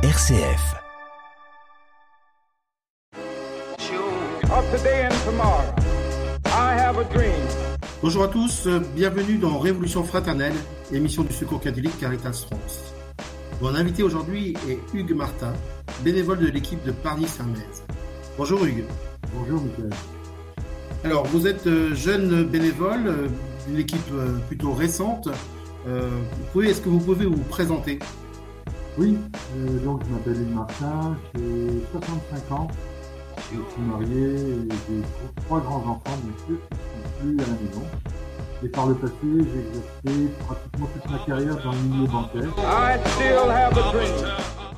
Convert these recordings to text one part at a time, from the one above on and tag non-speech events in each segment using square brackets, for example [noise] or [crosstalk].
RCF. Bonjour à tous, euh, bienvenue dans Révolution fraternelle, émission du Secours catholique Caritas France. Mon invité aujourd'hui est Hugues Martin, bénévole de l'équipe de Parny-Saint-Metz. Bonjour Hugues. Bonjour Michael. Alors, vous êtes euh, jeune bénévole euh, d'une équipe plutôt récente. Est-ce que vous pouvez vous présenter? Oui, donc je m'appelle Hugues Martin, j'ai 65 ans, je suis marié et j'ai trois grands-enfants, bien sûr, qui ne sont plus à la maison. Et par le passé, j'ai exercé pratiquement toute ma carrière dans le milieu bancaire.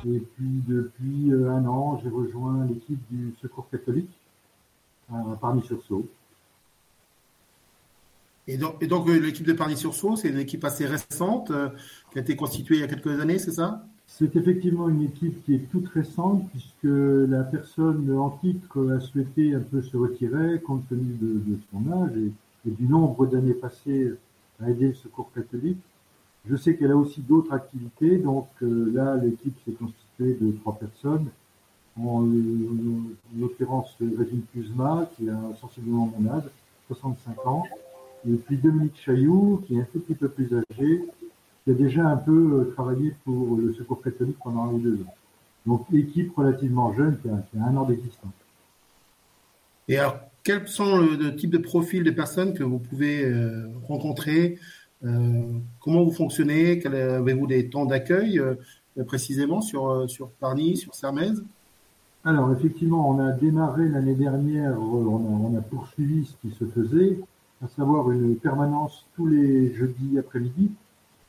Et puis depuis euh, un an, j'ai rejoint l'équipe du Secours catholique à. Et donc, et donc euh, l'équipe de Parny-sur-Sault, c'est une équipe assez récente euh, qui a été constituée il y a quelques années, c'est ça? C'est effectivement une équipe qui est toute récente puisque la personne en titre a souhaité un peu se retirer compte tenu de, son âge et, du nombre d'années passées à aider le secours catholique. Je sais qu'elle a aussi d'autres activités, donc euh, là l'équipe s'est constituée de trois personnes, en, l'occurrence Régine Kuzma qui a sensiblement mon âge, 65 ans, et puis Dominique Chailloux qui est un tout petit peu plus âgé, qui a déjà un peu euh, travaillé pour le Secours catholique pendant un ou deux ans. Donc, équipe relativement jeune qui a, un an d'existence. Et alors, quels sont le, type de profil de personnes que vous pouvez euh, rencontrer euh, Comment vous fonctionnez Avez-vous des temps d'accueil précisément sur, sur Parny, sur Sermez Alors, effectivement, on a démarré l'année dernière, on a poursuivi ce qui se faisait, à savoir une permanence tous les jeudis après-midi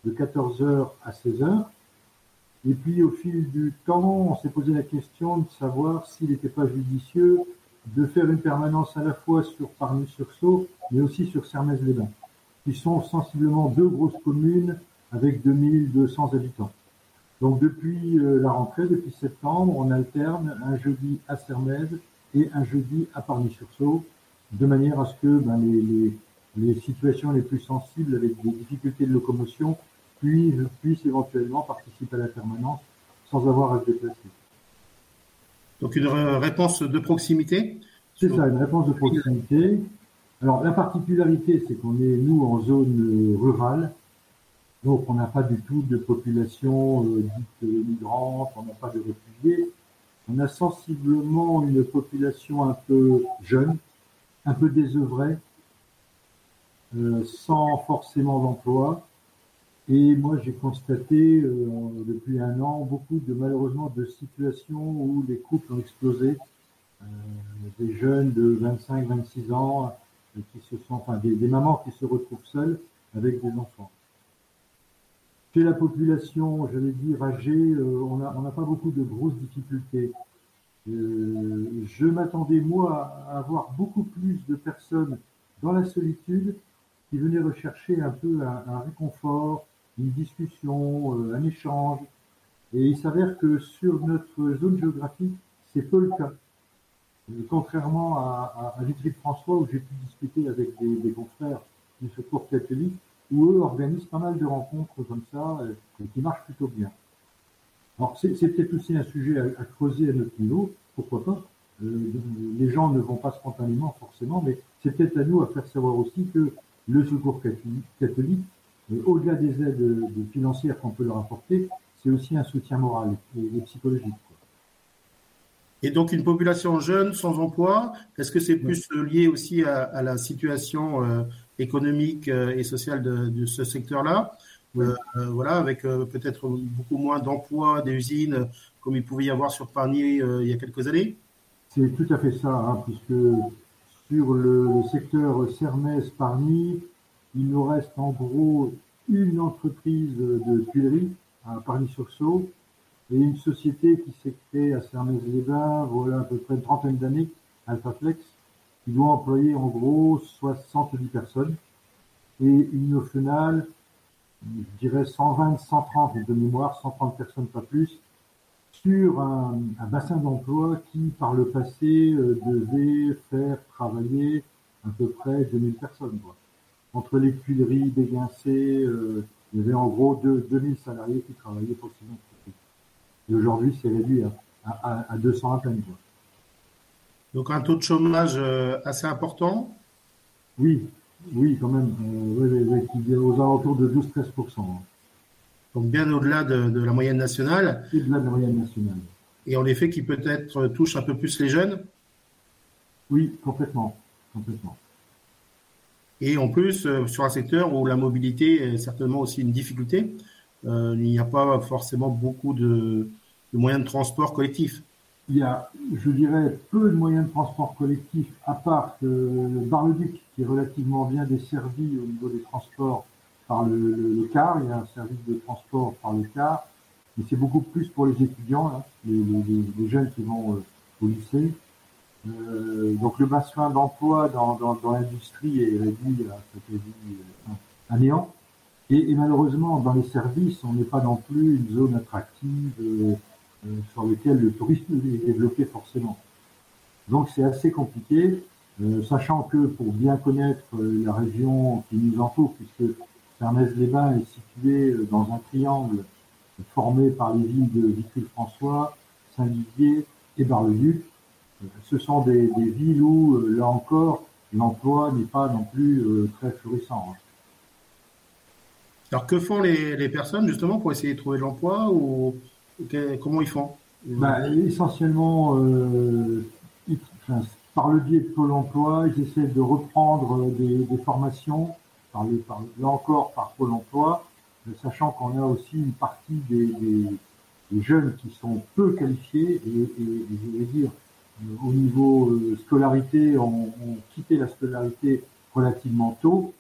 de 14h à 16h. Et puis au fil du temps, on s'est posé la question de savoir s'il n'était pas judicieux de faire une permanence à la fois sur Parny-sur-Sault, mais aussi sur Sermez-les-Bains, qui sont sensiblement deux grosses communes avec 2200 habitants. Donc depuis euh, la rentrée, depuis septembre, on alterne un jeudi à Sermez et un jeudi à Parny-sur-Sault, de manière à ce que ben, les, les situations les plus sensibles avec des difficultés de locomotion puis je puisse éventuellement participer à la permanence sans avoir à se déplacer. Donc une réponse de proximité? C'est ça, une réponse de proximité. Alors la particularité, c'est qu'on est, nous, en zone rurale, donc on n'a pas du tout de population euh, dite migrante, on n'a pas de réfugiés. On a sensiblement une population un peu jeune, un peu désœuvrée, euh, sans forcément d'emploi, et moi, j'ai constaté euh, depuis un an beaucoup de malheureusement de situations où les couples ont explosé, euh, des jeunes de 25-26 ans euh, qui se enfin des, mamans qui se retrouvent seules avec des enfants. Chez la population, j'allais dire âgée, on n'a pas beaucoup de grosses difficultés. je m'attendais moi à avoir beaucoup plus de personnes dans la solitude qui venaient rechercher un peu un réconfort, une discussion, euh, un échange. Et il s'avère que sur notre zone géographique, c'est peu le cas. contrairement à, à, Vitry François, où j'ai pu discuter avec des, confrères du secours catholique, où eux organisent pas mal de rencontres comme ça, euh, qui marchent plutôt bien. Alors c'est peut-être aussi un sujet à, creuser à notre niveau, pourquoi pas. Euh, les gens ne vont pas spontanément forcément, mais c'est peut-être à nous à faire savoir aussi que le secours catholique au-delà des aides financières qu'on peut leur apporter, c'est aussi un soutien moral et, psychologique. Et donc une population jeune sans emploi, est-ce que c'est plus lié aussi à, la situation euh, économique euh, et sociale de, ce secteur-là? Euh, Voilà, avec peut-être beaucoup moins d'emplois des usines comme il pouvait y avoir sur Parny il y a quelques années? C'est tout à fait ça, hein, puisque sur le, secteur Sermès-Parny, il nous reste en gros une entreprise de tuileries à Paris-sur-Sault et une société qui s'est créée à Sermez-les-Bains, voilà à peu près une trentaine d'années, Alphaflex, qui doit employer en gros 70 personnes et une au final, je dirais 120, 130 de mémoire, 130 personnes pas plus, sur un, bassin d'emploi qui, par le passé, euh, devait faire travailler à peu près 2000 personnes. Entre les Tuileries, Béguincé, euh, il y avait en gros deux, 2000 salariés qui travaillaient pour ces entreprises. Et aujourd'hui, c'est réduit à, à, 200 à peine. Donc un taux de chômage assez important? Oui, oui, quand même. oui, oui, aux alentours de 12-13%. Donc bien au-delà de, de, la moyenne nationale. Au-delà de la moyenne nationale. Et en effet, qui peut-être touche un peu plus les jeunes? Oui, complètement. complètement. Et en plus, euh, sur un secteur où la mobilité est certainement aussi une difficulté, euh, il n'y a pas forcément beaucoup de, de, moyens de transport collectifs. Il y a, je dirais, peu de moyens de transport collectifs, à part que Bar-le-Duc, qui est relativement bien desservi au niveau des transports par le, le, car. Il y a un service de transport par le car, mais c'est beaucoup plus pour les étudiants, hein, les, jeunes qui vont euh, au lycée. Euh, donc le bassin d'emploi dans, dans, dans l'industrie est réduit à, à, à néant. Et, et, malheureusement, dans les services, on n'est pas non plus une zone attractive euh, euh sur laquelle le tourisme est développé forcément. Donc c'est assez compliqué, euh, sachant que pour bien connaître euh, la région qui nous entoure, puisque Ernest-les-Bains est situé dans un triangle formé par les villes de Vitry-François, Saint-Didier et Bar-le-Duc, ce sont des, des, villes où, euh, là encore, l'emploi n'est pas non plus euh, très florissant. Hein. Alors, que font les, les, personnes justement pour essayer de trouver de l'emploi ou comment ils font? Ben, Essentiellement, euh, enfin, par le biais de Pôle emploi, ils essaient de reprendre des, des formations, par, le, par là encore par Pôle emploi, sachant qu'on a aussi une partie des, des, des, jeunes qui sont peu qualifiés et, et, et je vais dire au niveau euh, scolarité, ont, quitté la scolarité relativement tôt.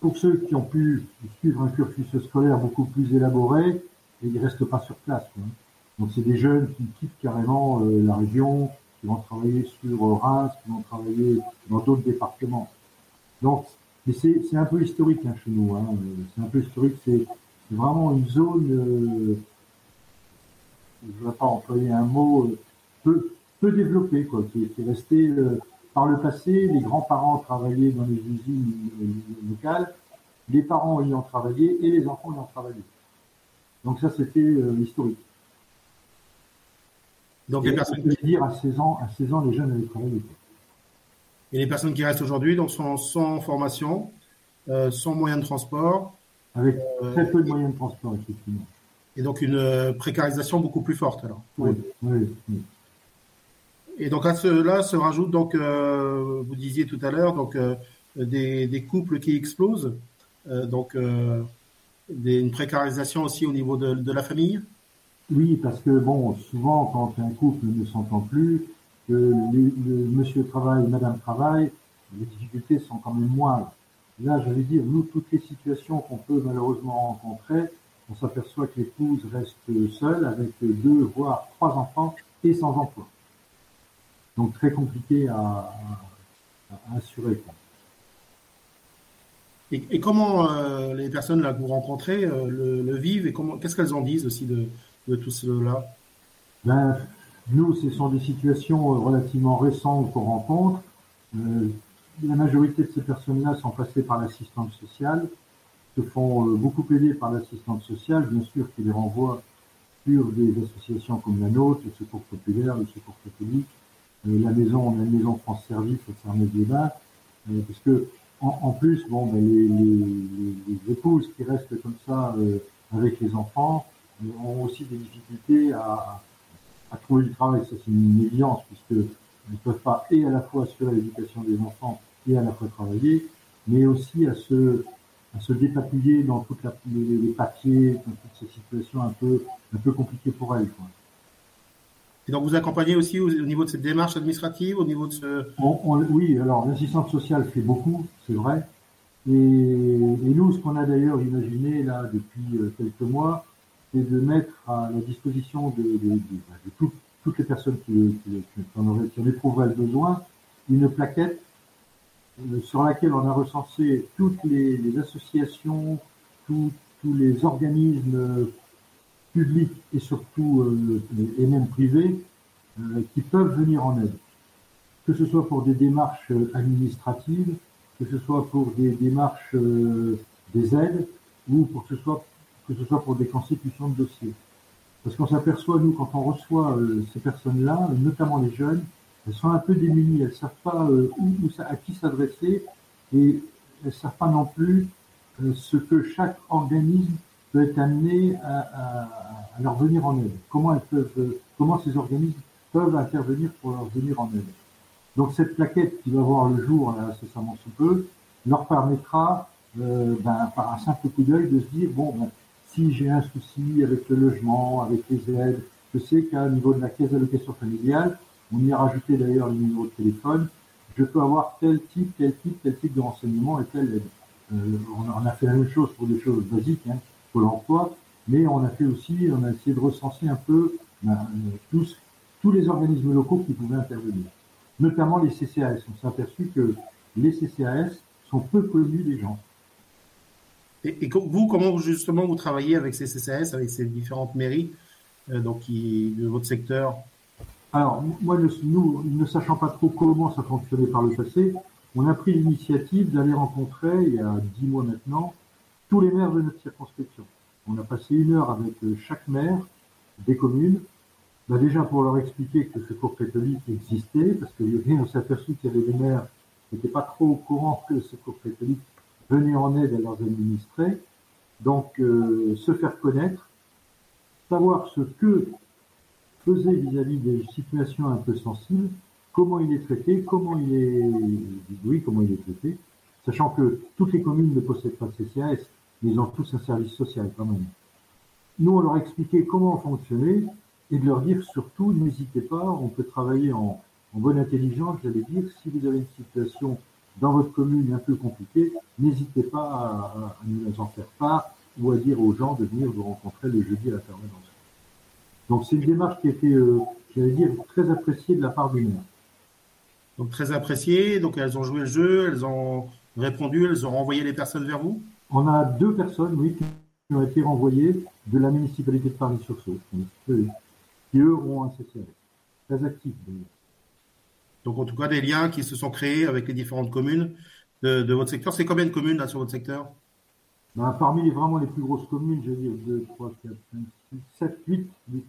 Pour ceux qui ont pu suivre un cursus scolaire beaucoup plus élaboré, ils restent pas sur place. Hein. Donc c'est des jeunes qui quittent carrément euh, la région, qui vont travailler sur Reims, qui vont travailler dans d'autres départements. Donc, mais c'est un peu historique hein, chez nous. Hein. C'est un peu historique. C'est vraiment une zone. Euh, je ne vais pas employer un mot peu peu développé, quoi, qui, qui est resté euh, par le passé. Les grands-parents travaillaient dans les usines euh, locales, les parents ayant travaillé et les enfants ayant travaillé. Donc ça, c'était euh, historique. Donc et les personnes qui dire à 16 ans, à 16 ans, les jeunes avaient travaillé. Et les personnes qui restent aujourd'hui, donc sont sans formation, euh, sans moyens de transport, avec très peu de moyens de transport, effectivement. Et donc une précarisation beaucoup plus forte alors. Oui, oui, oui. Et donc à cela se rajoute donc, euh, vous disiez tout à l'heure, donc euh, des, des, couples qui explosent, euh, donc euh, des, une précarisation aussi au niveau de, de, la famille? Oui, parce que bon, souvent quand un couple ne s'entend plus, que le, le, monsieur travaille, madame travaille, les difficultés sont quand même moindres. Là, j'allais dire, nous, toutes les situations qu'on peut malheureusement rencontrer, on s'aperçoit que l'épouse reste seule avec deux, voire trois enfants et sans emploi. Donc très compliqué à, à, assurer. Quoi. Et, et, comment euh, les personnes là que vous rencontrez euh, le, le, vivent et comment qu'est-ce qu'elles en disent aussi de, de tout cela? Ben, Nous, ce sont des situations euh, relativement récentes qu'on rencontre. Euh, la majorité de ces personnes-là sont passées par l'assistante sociale, se font beaucoup aider par l'assistante sociale, bien sûr, qui les renvoie sur des associations comme la nôtre, le Secours populaire, le Secours catholique, la maison, on a une maison France Service au euh, parce que en, plus, bon, ben, les, épouses qui restent comme ça euh, avec les enfants ont aussi des difficultés à, trouver du travail. Ça, c'est une évidence, puisque ne peuvent pas et à la fois assurer l'éducation des enfants et à la fois travailler, mais aussi à se à dépatouiller dans toutes les, papiers, dans toutes ces situations un peu un peu compliquées pour elles. Et donc vous accompagnez aussi au, au, niveau de cette démarche administrative, au niveau de ce... Oui, alors l'assistante sociale fait beaucoup, c'est vrai. Et, nous, ce qu'on a d'ailleurs imaginé là depuis euh, quelques mois, c'est de mettre à la disposition de, tout, toutes les personnes qui, en, auraient, éprouveraient le besoin une plaquette euh, sur laquelle on a recensé toutes les, associations, tous les organismes publics et surtout euh, et même privés euh, qui peuvent venir en aide, que ce soit pour des démarches administratives, que ce soit pour des démarches euh, des aides ou que ce soit que ce soit pour des constitutions de dossiers. Parce qu'on s'aperçoit, nous, quand on reçoit ces personnes-là, notamment les jeunes, elles sont un peu démunies, elles ne savent pas à qui s'adresser et elles ne savent pas non plus ce que chaque organisme peut être amené à, leur venir en aide. Comment elles peuvent, comment ces organismes peuvent intervenir pour leur venir en aide. Donc cette plaquette qui va voir le jour là, incessamment sous peu leur permettra, euh, ben, par un simple coup d'œil, de se dire bon, ben, si j'ai un souci avec le logement, avec les aides, je sais qu'à niveau de la caisse d'allocation familiale, on y a rajouté d'ailleurs le numéro de téléphone, je peux avoir tel type, tel type, tel type de renseignement et telle aide. Euh, on, a fait la même chose pour des choses basiques, hein, pour l'emploi, mais on a fait aussi, on a essayé de recenser un peu ben, tous, tous les organismes locaux qui pouvaient intervenir, notamment les CCAS. On s'est aperçu que les CCAS sont peu connus des gens. Et, vous, comment justement vous travaillez avec ces CCAS, avec ces différentes mairies euh, donc qui, de votre secteur? Alors, moi, nous, ne sachant pas trop comment ça fonctionnait par le passé, on a pris l'initiative d'aller rencontrer, il y a dix mois maintenant, tous les maires de notre circonscription. On a passé une heure avec euh, chaque maire des communes déjà pour leur expliquer que ce cours catholique existait, parce que on s'est aperçu qu'il y avait des maires qui n'étaient pas trop au courant que ce cours catholique venait en aide à leurs administrés. Donc, euh, se faire connaître, savoir ce que faisait vis-à-vis des situations un peu sensibles, comment il est traité, comment il est, oui, comment il est traité, sachant que toutes les communes ne possèdent pas de CCAS, mais ils ont tous un service social quand même. Nous, on leur expliquait comment fonctionnait, et de leur dire surtout, n'hésitez pas, on peut travailler en, bonne intelligence, j'allais dire, si vous avez une situation dans votre commune un peu compliquée, n'hésitez pas à, nous en faire part ou à dire aux gens de venir vous rencontrer le jeudi à la permanence. Donc c'est une démarche qui a été, euh, j'allais dire, très appréciée de la part des maires. Donc très appréciée, donc elles ont joué le jeu, elles ont répondu, elles ont renvoyé les personnes vers vous? On a deux personnes, oui, qui ont été renvoyées de la municipalité de Paris-sur-Saône. Qui eux ont un CCAS. Très actif Donc en tout cas des liens qui se sont créés avec les différentes communes de, votre secteur. C'est combien de communes là sur votre secteur? Ben, Parmi les, vraiment les plus grosses communes, je veux dire 2, 3, 4, 5, 6, 7, 8, 8.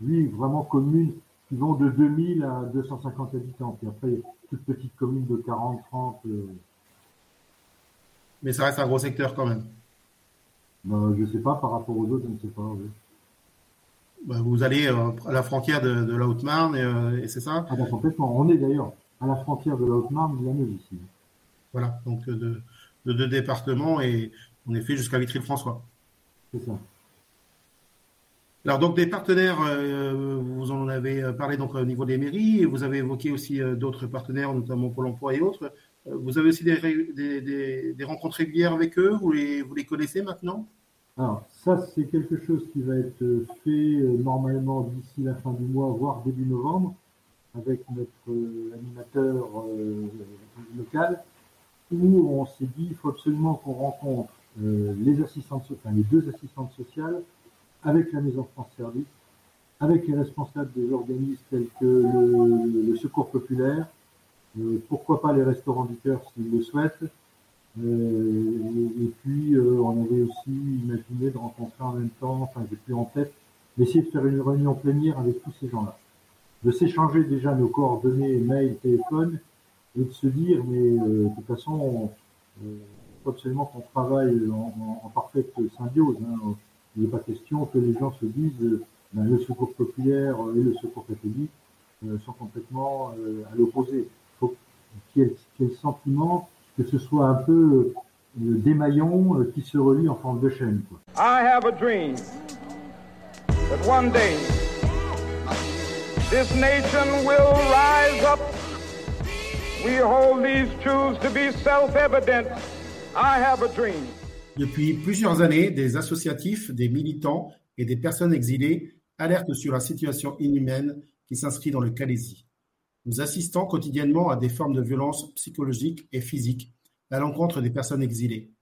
8 vraiment communes qui vont de 2000 à 250 habitants. Puis après, toutes petites communes de 40, 30. Euh. Mais ça reste un gros secteur quand même. Ben, je ne sais pas, par rapport aux autres, je ne sais pas. Oui. Bah, vous allez euh, à la frontière de, la Haute-Marne, et, euh, c'est ça ah, bah, Complètement. On est d'ailleurs à la frontière de la Haute-Marne de la Meuse ici. Voilà, donc de, deux départements et on est fait jusqu'à Vitry-le-François. C'est ça. Alors donc des partenaires, euh, vous en avez parlé donc au niveau des mairies, et vous avez évoqué aussi d'autres partenaires, notamment Pôle Emploi et autres. Vous avez aussi des, des, rencontres régulières avec eux, vous les, vous les connaissez maintenant? Alors, ça, c'est quelque chose qui va être fait euh, normalement d'ici la fin du mois, voire début novembre, avec notre euh, animateur euh, local, où on s'est dit il faut absolument qu'on rencontre les assistantes, enfin les deux assistantes sociales, avec la Maison France Service, avec les responsables des organismes tels que le, Secours populaire, pourquoi pas les restaurants du cœur s'ils le souhaitent, euh, et, puis, euh, on avait aussi imaginé de rencontrer en même temps, enfin, j'ai plus en tête, d'essayer de faire une réunion plénière avec tous ces gens-là. De s'échanger déjà nos coordonnées, mail, téléphone, et de se dire, mais euh, de toute façon, il faut absolument qu'on travaille en, parfaite symbiose. Hein. Il n'est pas question que les gens se disent, ben, le secours populaire et le secours catholique sont complètement à l'opposé. Ait le sentiment que ce soit un peu des maillons euh, qui se relient en forme de chaîne. Quoi. I have a dream that one day this nation will rise up. We hold these truths to be self-evident. I have a dream. Depuis plusieurs années, des associatifs, des militants et des personnes exilées alertent sur la situation inhumaine qui s'inscrit dans le Calaisie. Nous assistons quotidiennement à des formes de violence psychologique et physique à l'encontre des personnes exilées.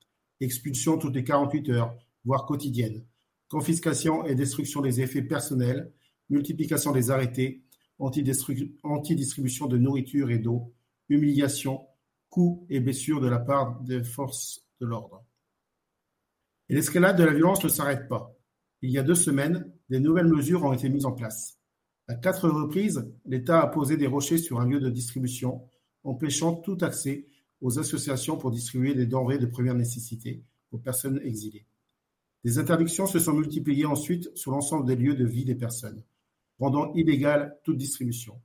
Expulsion toutes les 48 heures, voire quotidienne. Confiscation et destruction des effets personnels, multiplication des arrêtés, antidistribution de nourriture et d'eau, humiliation, coups et blessures de la part des forces de l'ordre. Et l'escalade de la violence ne s'arrête pas. il y a deux semaines, des nouvelles mesures ont été mises en place. À quatre reprises, l'État a posé des rochers sur un lieu de distribution, empêchant tout accès aux associations pour distribuer des denrées de première nécessité aux personnes exilées. Des interdictions se sont multipliées ensuite sur l'ensemble des lieux de vie des personnes, rendant illégale toute distribution.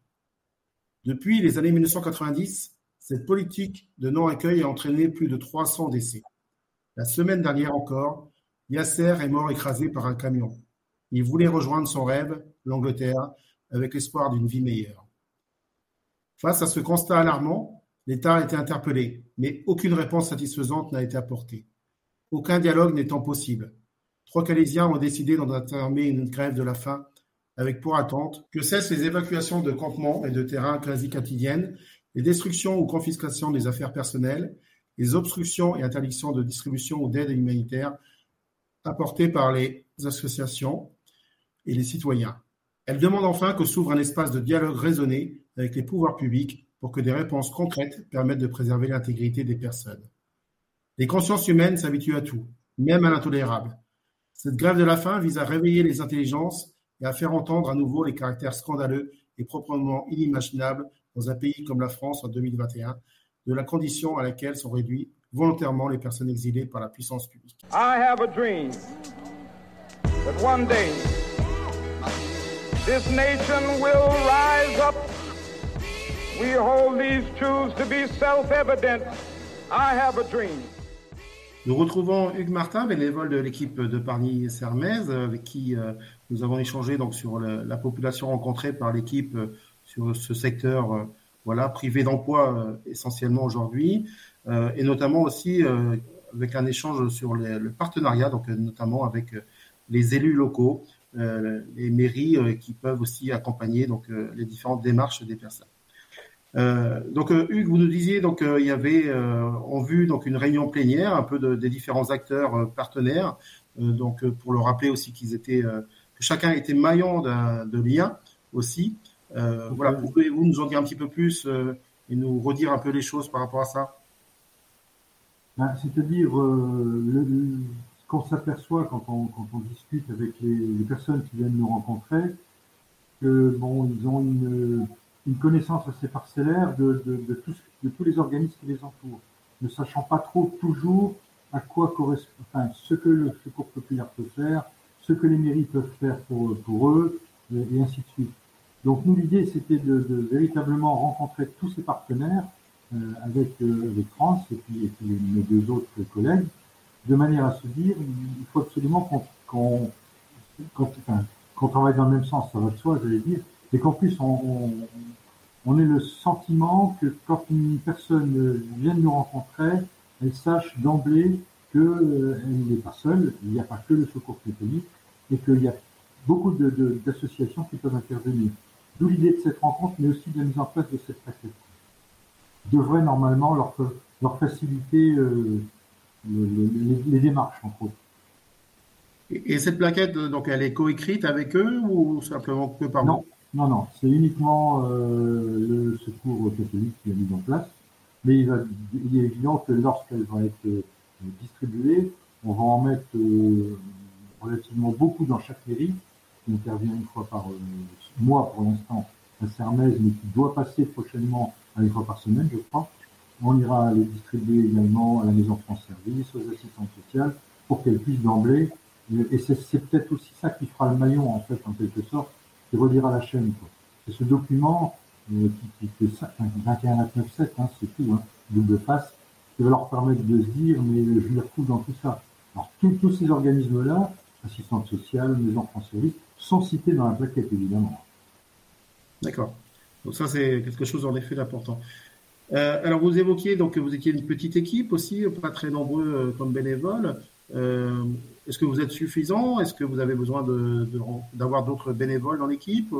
Depuis les années 1990, cette politique de non-accueil a entraîné plus de 300 décès. La semaine dernière encore, Yasser est mort écrasé par un camion. Il voulait rejoindre son rêve, l'Angleterre, avec l'espoir d'une vie meilleure. Face à ce constat alarmant, l'État a été interpellé, mais aucune réponse satisfaisante n'a été apportée. Aucun dialogue n'étant possible. Trois Calaisiens ont décidé d'entamer une grève de la faim avec pour attente que cessent les évacuations de campements et de terrains quasi quotidiennes, les destructions ou confiscations des affaires personnelles, les obstructions et interdictions de distribution ou d'aide humanitaire apportées par les associations et les citoyens. Elle demande enfin que s'ouvre un espace de dialogue raisonné avec les pouvoirs publics pour que des réponses concrètes permettent de préserver l'intégrité des personnes. Les consciences humaines s'habituent à tout, même à l'intolérable. Cette grève de la faim vise à réveiller les intelligences et à faire entendre à nouveau les caractères scandaleux et proprement inimaginables dans un pays comme la France en 2021 de la condition à laquelle sont réduits volontairement les personnes exilées par la puissance publique. This nation will rise up. We hold these truths to be self-evident. I have a dream. Nous retrouvons Hugues Martin, bénévole de l'équipe de Parny-Sermez, avec qui euh, nous avons échangé donc sur la population rencontrée par l'équipe euh, sur ce secteur euh, voilà, privé d'emploi euh, essentiellement aujourd'hui, euh, et notamment aussi euh, avec un échange sur le partenariat, donc notamment avec les élus locaux, les mairies qui peuvent aussi accompagner donc les différentes démarches des personnes. Euh, donc Hugues, vous nous disiez donc il y avait euh, en vue donc une réunion plénière un peu de, des différents acteurs partenaires. donc pour le rappeler aussi qu'ils étaient que chacun était maillon de lien aussi. Euh, voilà, pouvez-vous nous en dire un petit peu plus euh, et nous redire un peu les choses par rapport à ça? Ben, C'est-à-dire, euh, ce qu'on s'aperçoit quand on, discute avec les, personnes qui viennent nous rencontrer, que bon, ils ont une, connaissance assez parcellaire de, tous, les organismes qui les entourent, ne sachant pas trop toujours à quoi correspond, enfin, ce que le secours populaire peut faire, ce que les mairies peuvent faire pour, eux, et ainsi de suite. Donc nous, l'idée, c'était de, de, véritablement rencontrer tous ces partenaires euh, avec, euh, avec France et puis, et puis mes deux autres collègues, de manière à se dire, il faut absolument qu'on enfin, travaille dans le même sens, ça va de soi, j'allais dire, et qu'en plus on, on, on ait le sentiment que quand une personne vient nous rencontrer, elle sache d'emblée qu'elle euh, n'est pas seule, il n'y a pas que le secours catholique, et qu'il y a beaucoup d'associations de, qui peuvent intervenir. D'où l'idée de cette rencontre, mais aussi de la mise en place de cette plaquette. Devrait normalement leur, leur faciliter euh, les, les, démarches, entre autres. Et, cette plaquette, donc, elle est coécrite avec eux ou simplement que par Non, non, non. C'est uniquement euh, le secours catholique qui a mis en place. Mais il, va, il est évident que lorsqu'elle va être euh, distribuée, on va en mettre euh, relativement beaucoup dans chaque mairie, qui intervient une fois par euh, moi pour l'instant à Sermez, mais qui doit passer prochainement à une fois par semaine, je crois. On ira les distribuer également à la Maison France Service, aux assistantes sociales, pour qu'elles puissent d'emblée. Et c'est peut-être aussi ça qui fera le maillon, en fait, en quelque sorte, qui redira la chaîne. C'est ce document euh, qui, qui, fait ça, 21-29-7, hein, c'est tout, hein, double face, qui va leur permettre de se dire, mais je les retrouve dans tout ça. Alors, tous ces organismes-là, assistantes sociales, Maison France Service, sont cités dans la plaquette, évidemment. D'accord. Donc ça, c'est quelque chose en effet d'important. Euh, alors vous évoquiez donc que vous étiez une petite équipe aussi, pas très nombreux euh, comme bénévoles. Euh, est-ce que vous êtes suffisant? Est-ce que vous avez besoin d'avoir d'autres bénévoles dans l'équipe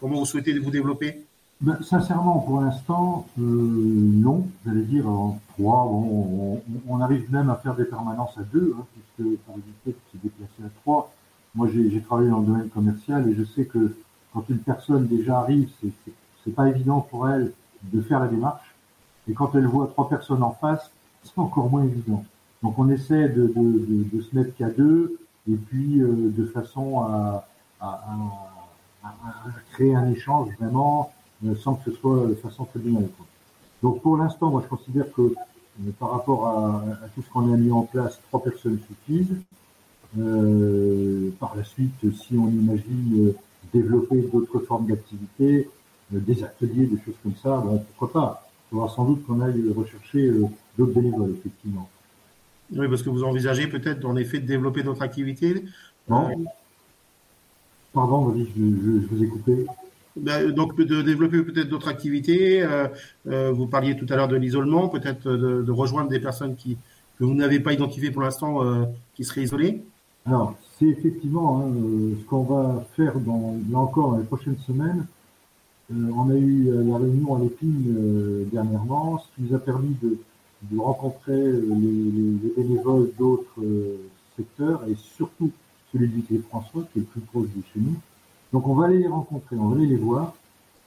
Comment vous souhaitez vous développer? Ben, Sincèrement, pour l'instant, euh, non. J'allais dire en trois. On, on, arrive même à faire des permanences à deux, hein, puisque pour éviter de se déplacer à trois. Moi, j'ai travaillé dans le domaine commercial et je sais que quand une personne déjà arrive, c'est pas évident pour elle de faire la démarche. Et quand elle voit trois personnes en face, [laughs] c'est encore moins évident. Donc on essaie de, de, de, de se mettre qu'à deux et puis de façon à, à, à, créer un échange vraiment sans que ce soit de façon très tribunal. Donc pour l'instant, moi je considère que par rapport à, à tout ce qu'on a mis en place, trois personnes suffisent. Euh, par la suite, si on imagine développer d'autres formes d'activités, des ateliers, des choses comme ça, bon, pourquoi pas Il faudra sans doute qu'on aille rechercher d'autres bénévoles, effectivement. Oui, parce que vous envisagez peut-être en effet de développer d'autres activités? Non. Pardon, vas-y, je, je, vous ai coupé. Ben, donc de développer peut-être d'autres activités. Euh, euh, vous parliez tout à l'heure de l'isolement, peut-être de, de, rejoindre des personnes qui que vous n'avez pas identifiées pour l'instant, euh, qui seraient isolées? Alors c'est effectivement hein, euh, ce qu'on va faire dans là encore dans les prochaines semaines. Euh, on a eu la réunion à l'épine dernièrement, ce qui nous a permis de, de rencontrer les, les, bénévoles d'autres secteurs et surtout celui du François qui est le plus proche de chez donc on va aller les rencontrer, on va aller les voir.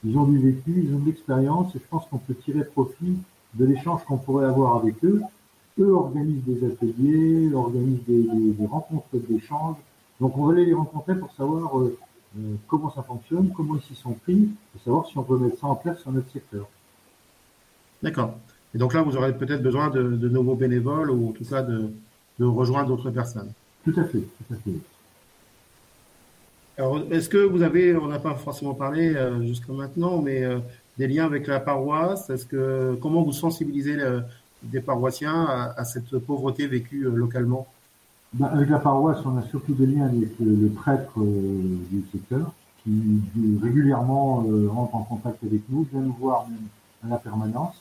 Ils ont du vécu, ils ont de l'expérience et je pense qu'on peut tirer profit de l'échange qu'on pourrait avoir avec eux. Eux organisent des ateliers, organisent des, des, rencontres d'échange. Donc on va aller les rencontrer pour savoir euh, euh, comment ça fonctionne, comment ils s'y sont pris, et savoir si on peut mettre ça en place sur notre secteur. D'accord. Et donc là, vous aurez peut-être besoin de, de, nouveaux bénévoles ou en tout cas de, de rejoindre d'autres personnes. Tout à fait, tout à fait. Alors, est-ce que vous avez, on n'a pas forcément parlé euh, jusqu'à maintenant, mais euh, des liens avec la paroisse? Est-ce que comment vous sensibilisez des paroissiens à, cette pauvreté vécue euh, localement? Ben, Avec la paroisse, on a surtout des liens avec le prêtre du secteur qui régulièrement rentre en contact avec nous, vient nous voir même à la permanence.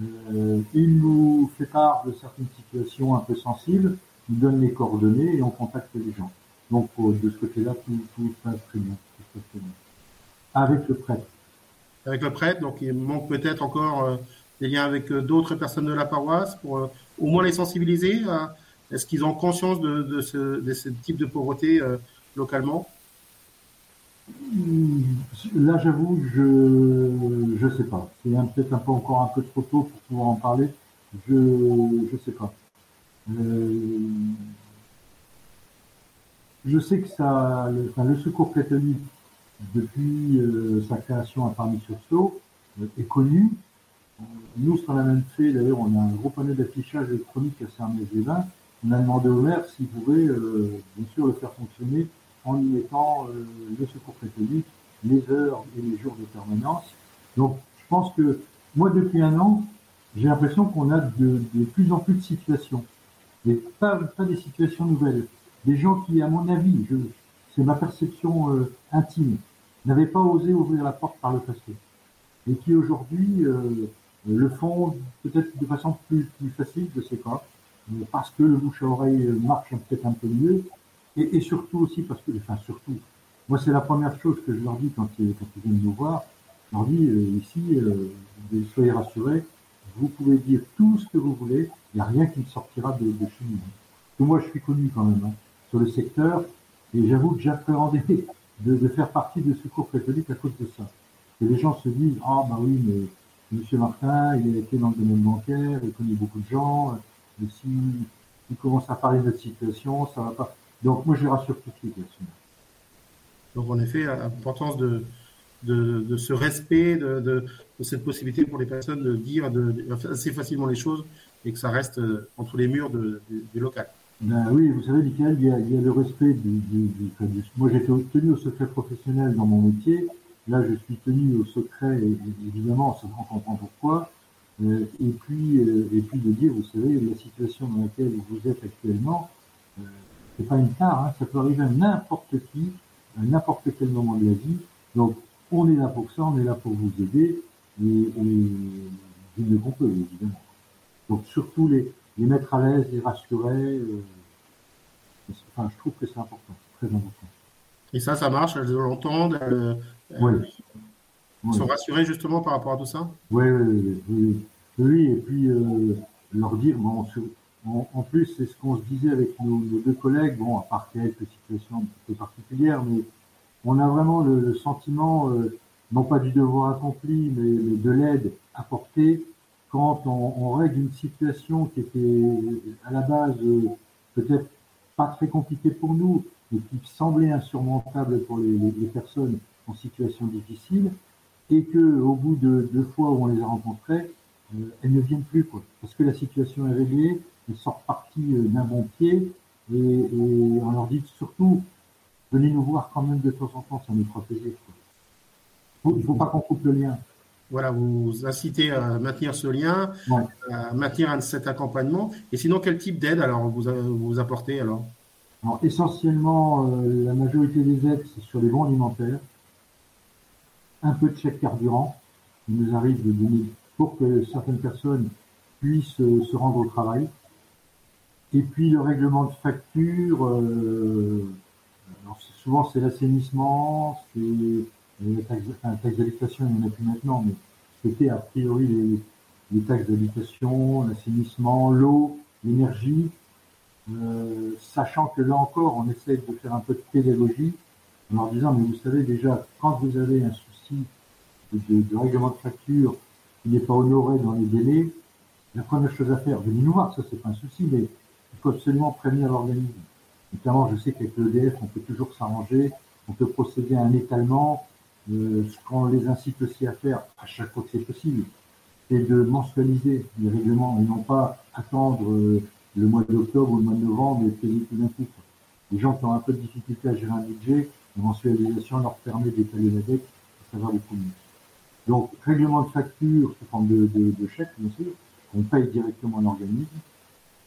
il nous fait part de certaines situations un peu sensibles, il donne les coordonnées et on contacte les gens. Donc de ce côté-là, tout, tout, se passe très bien, Avec le prêtre. Avec le prêtre, donc il manque peut-être encore euh, des liens avec euh, d'autres personnes de la paroisse pour euh, au moins les sensibiliser. Est-ce qu'ils ont conscience de, ce, type de pauvreté localement? Hmm, Là, j'avoue, je je sais pas. C'est peut-être un peu encore un peu trop tôt pour pouvoir en parler. Je je sais pas. Je sais que le, secours catholique, depuis euh, sa création à Parmi-sur-Sault, euh, est connu. Nous, ce qu'on a même fait, d'ailleurs, on a un gros panneau d'affichage électronique à Saint-Mézévin. On a demandé au maire s'il pouvait, euh, bien sûr, le faire fonctionner en y mettant le secours catholique, les heures et les jours de permanence. Donc, je pense que moi, depuis un an, j'ai l'impression qu'on a de, de, plus en plus de situations, mais pas, pas des situations nouvelles. Des gens qui, à mon avis, c'est ma perception euh, intime, n'avaient pas osé ouvrir la porte par le passé, et qui aujourd'hui euh, le font peut-être de façon plus, plus facile, je sais pas, parce que le bouche à oreille marche peut-être un peu mieux, et, et, surtout aussi parce que, enfin surtout, moi c'est la première chose que je leur dis quand, ils, viennent nous voir, je leur dis euh, ici, soyez rassurés, vous pouvez dire tout ce que vous voulez, il n'y a rien qui ne sortira de, chez nous. Que moi je suis connu quand même. Hein sur le secteur. Et j'avoue que j'appréhendais [laughs] de, faire partie de Secours catholique à cause de ça. Que les gens se disent, ah bah oui, mais Monsieur Martin, il a été dans le domaine bancaire, il connaît beaucoup de gens, et si il commence à parler de notre situation, ça va pas. Donc moi je les rassure tout de suite là-dessus. Donc en effet, l'importance de, de, de, ce respect, de, de, cette possibilité pour les personnes de dire assez facilement les choses et que ça reste euh, entre les murs du local. Ben oui, vous savez, Michael, il y a, il y a le respect du, du, du, du moi j'étais tenu au secret professionnel dans mon métier, là je suis tenu au secret, évidemment, on comprend pourquoi, et puis euh, et puis de dire, vous savez, la situation dans laquelle vous êtes actuellement, euh, c'est pas une tare, hein, ça peut arriver à n'importe qui, à n'importe quel moment de la vie, donc on est là pour ça, on est là pour vous aider, et, et du mieux qu'on peut, évidemment. Donc surtout les, les mettre à l'aise, les rassurer. Euh, enfin, je trouve que c'est important, très important. Et ça, ça marche, elles l'entendent, elles, oui. sont rassurées justement par rapport à tout ça? Oui, oui, oui. oui. et puis euh, leur dire, bon, en, plus, c'est ce qu'on se disait avec nos, deux collègues, bon, à part quelques situations un peu particulières, mais on a vraiment le, sentiment, euh, non pas du devoir accompli, mais, mais de l'aide apportée quand on, on, règle une situation qui était à la base euh, peut-être pas très compliqué pour nous, mais qui semblait insurmontable pour les, les, personnes en situation difficile, et que au bout de deux fois où on les a rencontrées, euh, elles ne viennent plus, quoi, parce que la situation est réglée, elles sont reparties euh, d'un bon pied, et, et, on leur dit surtout, venez nous voir quand même de temps en temps, ça nous fera plaisir. Il ne faut pas qu'on coupe le lien. Voilà, vous incitez à maintenir ce lien, à maintenir cet accompagnement. Et sinon, quel type d'aide alors vous, vous apportez alors, alors Essentiellement, euh, la majorité des aides, c'est sur les bons alimentaires, un peu de chèque carburant. Il nous arrive de donner pour que certaines personnes puissent euh, se rendre au travail. Et puis le règlement de facture, euh, souvent c'est l'assainissement, c'est taxes, enfin, taxes d'habitation, il n'y en a plus maintenant, mais c'était a priori les, taxes d'habitation, l'assainissement, l'eau, l'énergie, euh, sachant que là encore, on essaie de faire un peu de pédagogie en leur disant, mais vous savez déjà, quand vous avez un de règlement de facture qui n'est pas honoré dans les délais, la première chose à faire, venez nous voir, ça c'est pas un souci, mais il faut absolument prévenir l'organisme. Notamment, je sais qu'avec l'EDF, on peut toujours s'arranger, on peut procéder à un étalement, euh, ce qu'on les incite aussi à faire, à chaque fois que c'est possible, c'est de mensualiser les règlements et non pas attendre euh, le mois d'octobre ou le mois de novembre et payer tout d'un coup. Les gens qui ont un peu de difficulté à gérer un budget, la mensualisation leur permet d'étaler la dette Donc, règlement de facture sous forme de, de, de chèque, bien sûr, on paye directement l'organisme.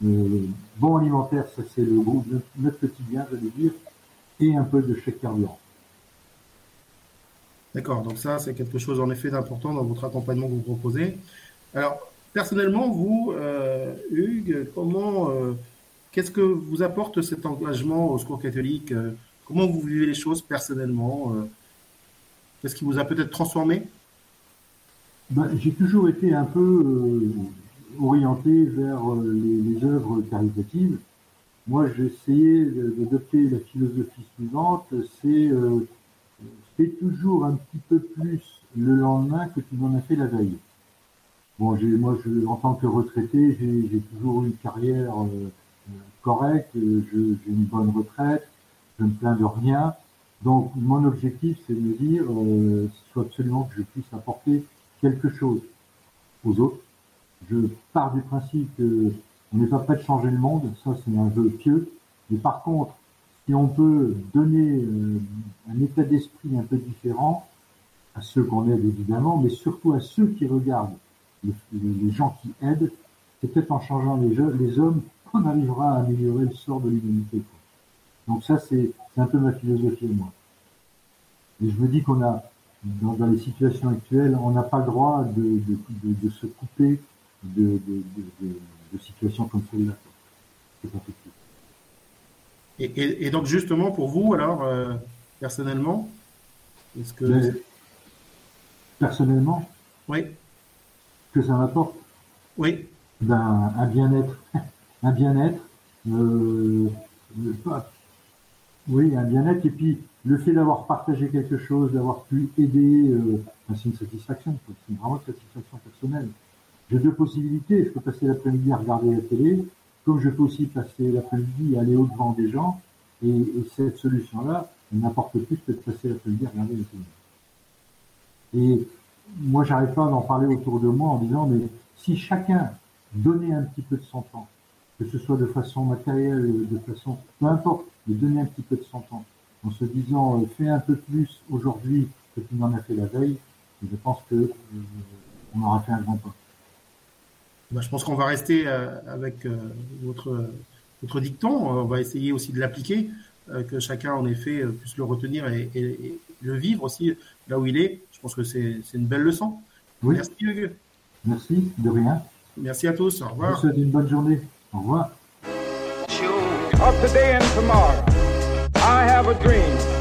Euh, bon alimentaire, ça c'est le groupe, notre quotidien, j'allais dire, et un peu de chèque carburant. D'accord, donc ça, c'est quelque chose en effet d'important dans votre accompagnement que vous proposez. Alors, personnellement, vous, euh, Hugues, comment, euh, qu'est-ce que vous apporte cet engagement au Secours catholique? Euh, Comment vous vivez les choses personnellement? Qu'est-ce qui vous a peut-être transformé? Ben, J'ai toujours été un peu euh, orienté vers les, les, œuvres caritatives. Moi, j'ai essayé d'adopter la philosophie suivante, c'est fais toujours un petit peu plus le lendemain que tu n'en as fait la veille. Bon, moi, en tant que retraité, j'ai, toujours eu une carrière euh, correcte, j'ai une bonne retraite, je ne me plains de rien. Donc, mon objectif, c'est de me dire, euh, faut absolument que je puisse apporter quelque chose aux autres. Je pars du principe qu'on n'est pas prêt de changer le monde, ça c'est un jeu pieux. Mais par contre, si on peut donner euh, un état d'esprit un peu différent à ceux qu'on aide évidemment, mais surtout à ceux qui regardent, les, gens qui aident, c'est peut-être en changeant les hommes qu'on arrivera à améliorer le sort de l'humanité. Donc ça, c'est un peu ma philosophie moi. Et je me dis qu'on a, dans, dans, les situations actuelles, on n'a pas le droit de, de, de, de se couper de, situations comme celle-là. C'est pas possible. Et, et, donc justement pour vous alors euh, personnellement, est-ce que personnellement, oui, que ça m'apporte, oui, ben un bien-être, [laughs] un bien-être, euh, oui, un bien-être et puis le fait d'avoir partagé quelque chose, d'avoir pu aider, euh, ben, c'est une satisfaction, c'est vraiment une satisfaction personnelle. J'ai deux possibilités, je peux passer l'après-midi à regarder la télé, comme je peux aussi passer l'après-midi à aller au-devant des gens, et, et cette solution-là, n'importe plus que de passer l'après-midi à regarder les films. Et moi, j'arrive pas à en parler autour de moi en disant, mais si chacun donnait un petit peu de son temps, que ce soit de façon matérielle, de façon, peu importe, de donner un petit peu de son temps, en se disant, euh, fais un peu plus aujourd'hui que tu n'en as fait la veille, je pense que euh, on aura fait un grand pas. Bah, je pense qu'on va rester euh, avec votre, votre dicton. On va essayer aussi de l'appliquer, que chacun en effet puisse le retenir et, et, et, le vivre aussi là où il est. Je pense que c'est une belle leçon. Oui. Merci Hugues. Merci, de rien. Merci à tous. Au revoir. Je vous souhaite une bonne journée. Au revoir. Of today and tomorrow, I have a dream.